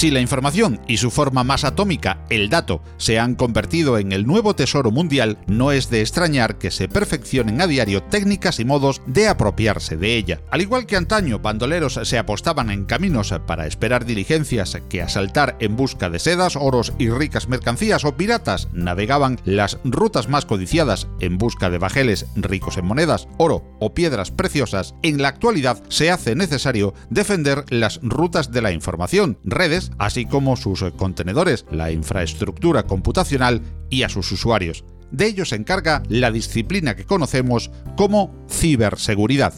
Si la información y su forma más atómica, el dato, se han convertido en el nuevo tesoro mundial, no es de extrañar que se perfeccionen a diario técnicas y modos de apropiarse de ella. Al igual que antaño, bandoleros se apostaban en caminos para esperar diligencias que asaltar en busca de sedas, oros y ricas mercancías o piratas navegaban las rutas más codiciadas en busca de bajeles ricos en monedas, oro o piedras preciosas, en la actualidad se hace necesario defender las rutas de la información, redes así como sus contenedores, la infraestructura computacional y a sus usuarios. De ello se encarga la disciplina que conocemos como ciberseguridad.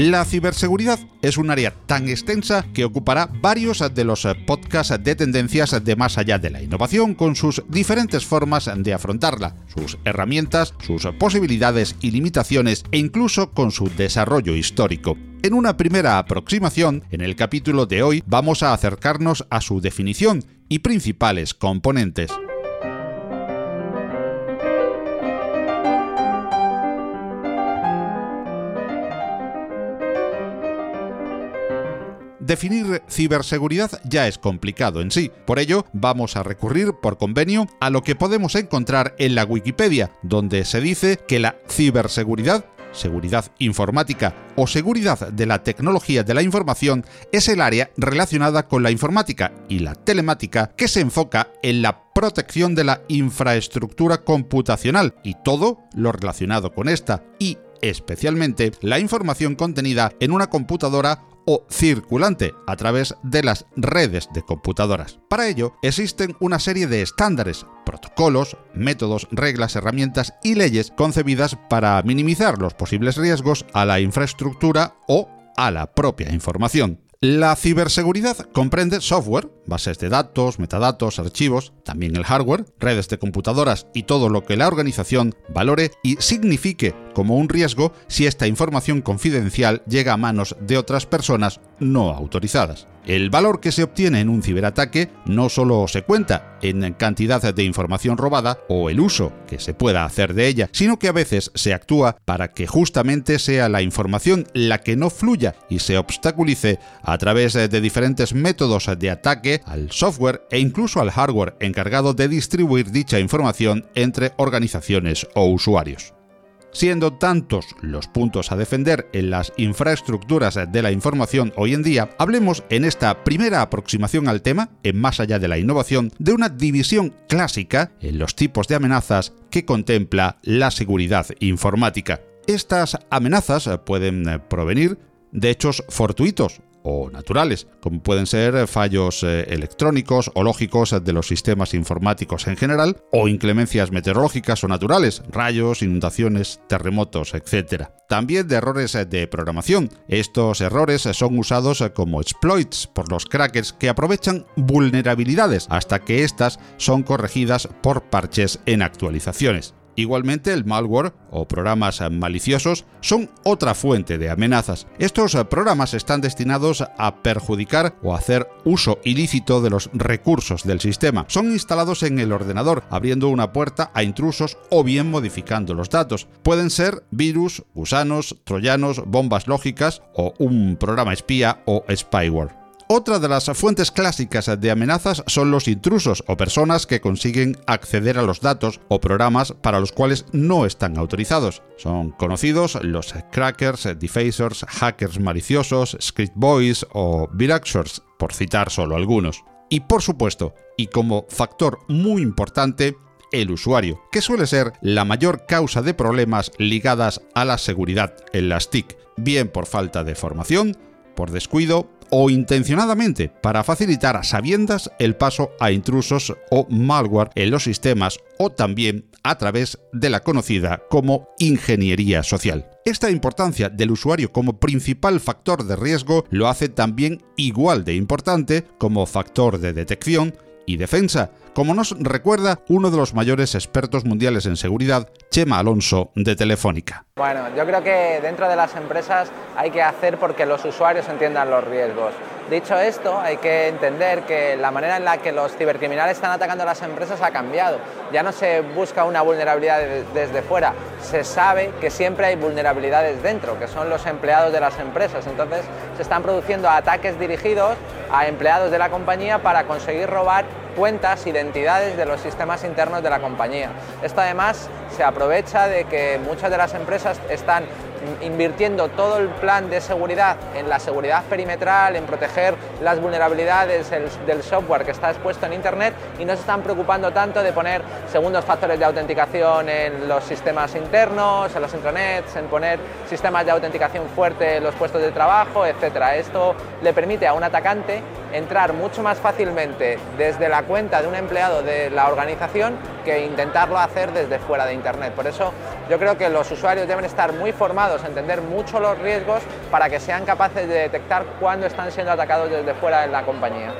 La ciberseguridad es un área tan extensa que ocupará varios de los podcasts de tendencias de más allá de la innovación con sus diferentes formas de afrontarla, sus herramientas, sus posibilidades y limitaciones e incluso con su desarrollo histórico. En una primera aproximación, en el capítulo de hoy vamos a acercarnos a su definición y principales componentes. Definir ciberseguridad ya es complicado en sí, por ello vamos a recurrir por convenio a lo que podemos encontrar en la Wikipedia, donde se dice que la ciberseguridad seguridad informática o seguridad de la tecnología de la información es el área relacionada con la informática y la telemática que se enfoca en la protección de la infraestructura computacional y todo lo relacionado con esta y especialmente la información contenida en una computadora o circulante a través de las redes de computadoras. Para ello existen una serie de estándares, protocolos, métodos, reglas, herramientas y leyes concebidas para minimizar los posibles riesgos a la infraestructura o a la propia información. La ciberseguridad comprende software, bases de datos, metadatos, archivos, también el hardware, redes de computadoras y todo lo que la organización valore y signifique como un riesgo si esta información confidencial llega a manos de otras personas no autorizadas. El valor que se obtiene en un ciberataque no solo se cuenta en cantidad de información robada o el uso que se pueda hacer de ella, sino que a veces se actúa para que justamente sea la información la que no fluya y se obstaculice a través de diferentes métodos de ataque al software e incluso al hardware encargado de distribuir dicha información entre organizaciones o usuarios. Siendo tantos los puntos a defender en las infraestructuras de la información hoy en día, hablemos en esta primera aproximación al tema, en más allá de la innovación, de una división clásica en los tipos de amenazas que contempla la seguridad informática. Estas amenazas pueden provenir de hechos fortuitos o naturales, como pueden ser fallos eh, electrónicos o lógicos de los sistemas informáticos en general, o inclemencias meteorológicas o naturales, rayos, inundaciones, terremotos, etc. También de errores de programación. Estos errores son usados como exploits por los crackers que aprovechan vulnerabilidades hasta que éstas son corregidas por parches en actualizaciones. Igualmente, el malware o programas maliciosos son otra fuente de amenazas. Estos programas están destinados a perjudicar o hacer uso ilícito de los recursos del sistema. Son instalados en el ordenador, abriendo una puerta a intrusos o bien modificando los datos. Pueden ser virus, gusanos, troyanos, bombas lógicas o un programa espía o spyware. Otra de las fuentes clásicas de amenazas son los intrusos o personas que consiguen acceder a los datos o programas para los cuales no están autorizados. Son conocidos los crackers, defacers, hackers maliciosos, script boys o viraxers, por citar solo algunos. Y por supuesto, y como factor muy importante, el usuario, que suele ser la mayor causa de problemas ligadas a la seguridad en las TIC, bien por falta de formación, por descuido o intencionadamente para facilitar a sabiendas el paso a intrusos o malware en los sistemas o también a través de la conocida como ingeniería social. Esta importancia del usuario como principal factor de riesgo lo hace también igual de importante como factor de detección y defensa, como nos recuerda uno de los mayores expertos mundiales en seguridad, Chema Alonso, de Telefónica. Bueno, yo creo que dentro de las empresas hay que hacer porque los usuarios entiendan los riesgos. Dicho esto, hay que entender que la manera en la que los cibercriminales están atacando a las empresas ha cambiado. Ya no se busca una vulnerabilidad desde fuera, se sabe que siempre hay vulnerabilidades dentro, que son los empleados de las empresas. Entonces se están produciendo ataques dirigidos a empleados de la compañía para conseguir robar cuentas, identidades de los sistemas internos de la compañía. Esto además se aprovecha de que muchas de las empresas están invirtiendo todo el plan de seguridad en la seguridad perimetral, en proteger las vulnerabilidades del software que está expuesto en Internet y no se están preocupando tanto de poner segundos factores de autenticación en los sistemas internos, en los intranets, en poner sistemas de autenticación fuerte en los puestos de trabajo, etc. Esto le permite a un atacante entrar mucho más fácilmente desde la cuenta de un empleado de la organización que intentarlo hacer desde fuera de Internet. Por eso yo creo que los usuarios deben estar muy formados, entender mucho los riesgos para que sean capaces de detectar cuándo están siendo atacados desde fuera de la compañía.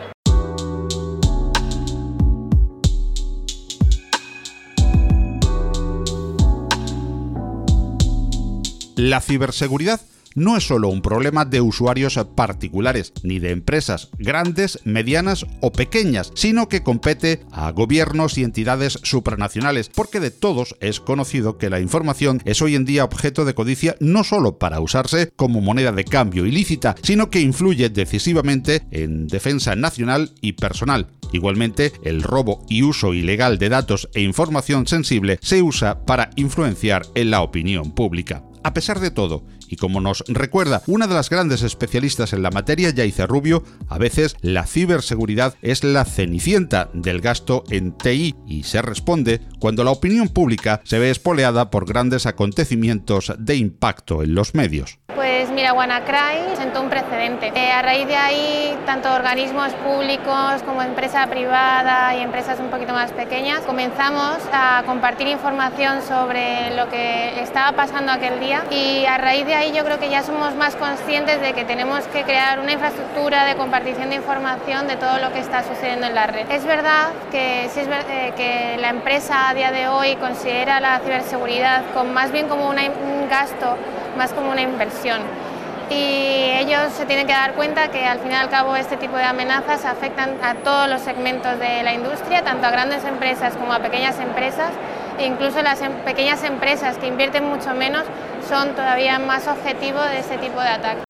La ciberseguridad no es solo un problema de usuarios particulares, ni de empresas grandes, medianas o pequeñas, sino que compete a gobiernos y entidades supranacionales, porque de todos es conocido que la información es hoy en día objeto de codicia no solo para usarse como moneda de cambio ilícita, sino que influye decisivamente en defensa nacional y personal. Igualmente, el robo y uso ilegal de datos e información sensible se usa para influenciar en la opinión pública. A pesar de todo, y como nos recuerda una de las grandes especialistas en la materia, Yaiza Rubio, a veces la ciberseguridad es la cenicienta del gasto en TI y se responde cuando la opinión pública se ve espoleada por grandes acontecimientos de impacto en los medios. Pues mira, WannaCry sentó un precedente. Eh, a raíz de ahí, tanto organismos públicos como empresa privada y empresas un poquito más pequeñas, comenzamos a compartir información sobre lo que estaba pasando aquel día y a raíz de ahí yo creo que ya somos más conscientes de que tenemos que crear una infraestructura de compartición de información de todo lo que está sucediendo en la red. Es verdad que, si es eh, que la empresa a día de hoy considera la ciberseguridad con, más bien como un gasto más como una inversión. Y ellos se tienen que dar cuenta que al fin y al cabo este tipo de amenazas afectan a todos los segmentos de la industria, tanto a grandes empresas como a pequeñas empresas. E incluso las em, pequeñas empresas que invierten mucho menos son todavía más objetivo de este tipo de ataques.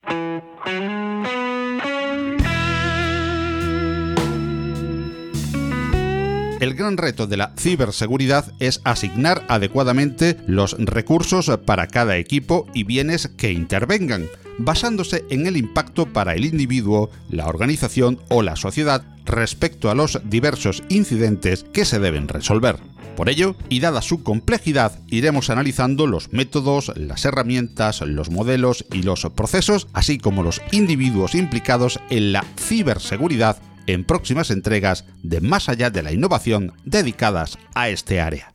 El gran reto de la ciberseguridad es asignar adecuadamente los recursos para cada equipo y bienes que intervengan, basándose en el impacto para el individuo, la organización o la sociedad respecto a los diversos incidentes que se deben resolver. Por ello, y dada su complejidad, iremos analizando los métodos, las herramientas, los modelos y los procesos, así como los individuos implicados en la ciberseguridad en próximas entregas de Más allá de la innovación dedicadas a este área.